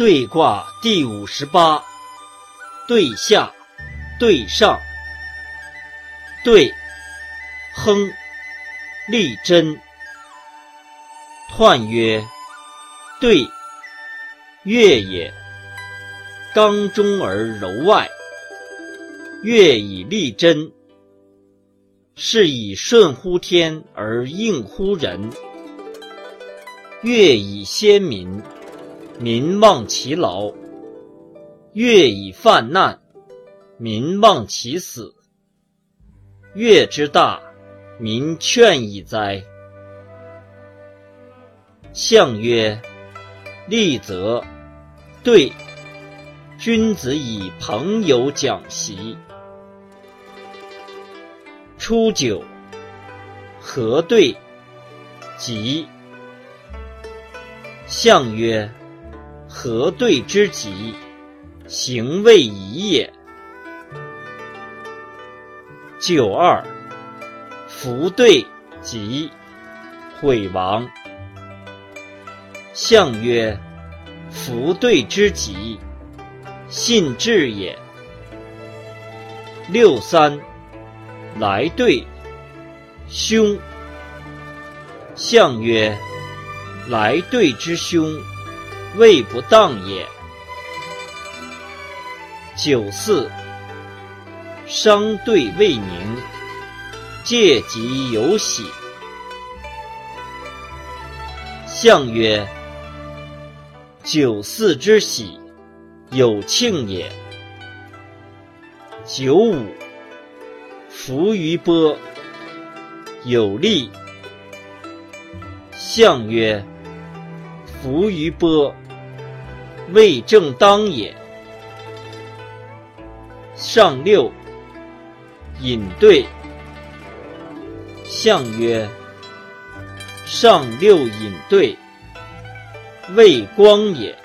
对卦第五十八，对下，对上，对，亨，利贞。彖曰：对，月也。刚中而柔外，月以利贞，是以顺乎天而应乎人。月以先民。民忘其劳，月以犯难；民忘其死。月之大，民劝以哉！象曰：利则对，君子以朋友讲习。初九，何对？吉。象曰。何对之极，行未已也。九二，福对吉，毁亡。象曰：福对之极，信至也。六三，来对，凶。象曰：来对之凶。位不当也。九四，商对未宁，戒即有喜。象曰：九四之喜，有庆也。九五，浮于波，有利。象曰。浮于波，未正当也。上六，引兑。象曰：上六引对，未光也。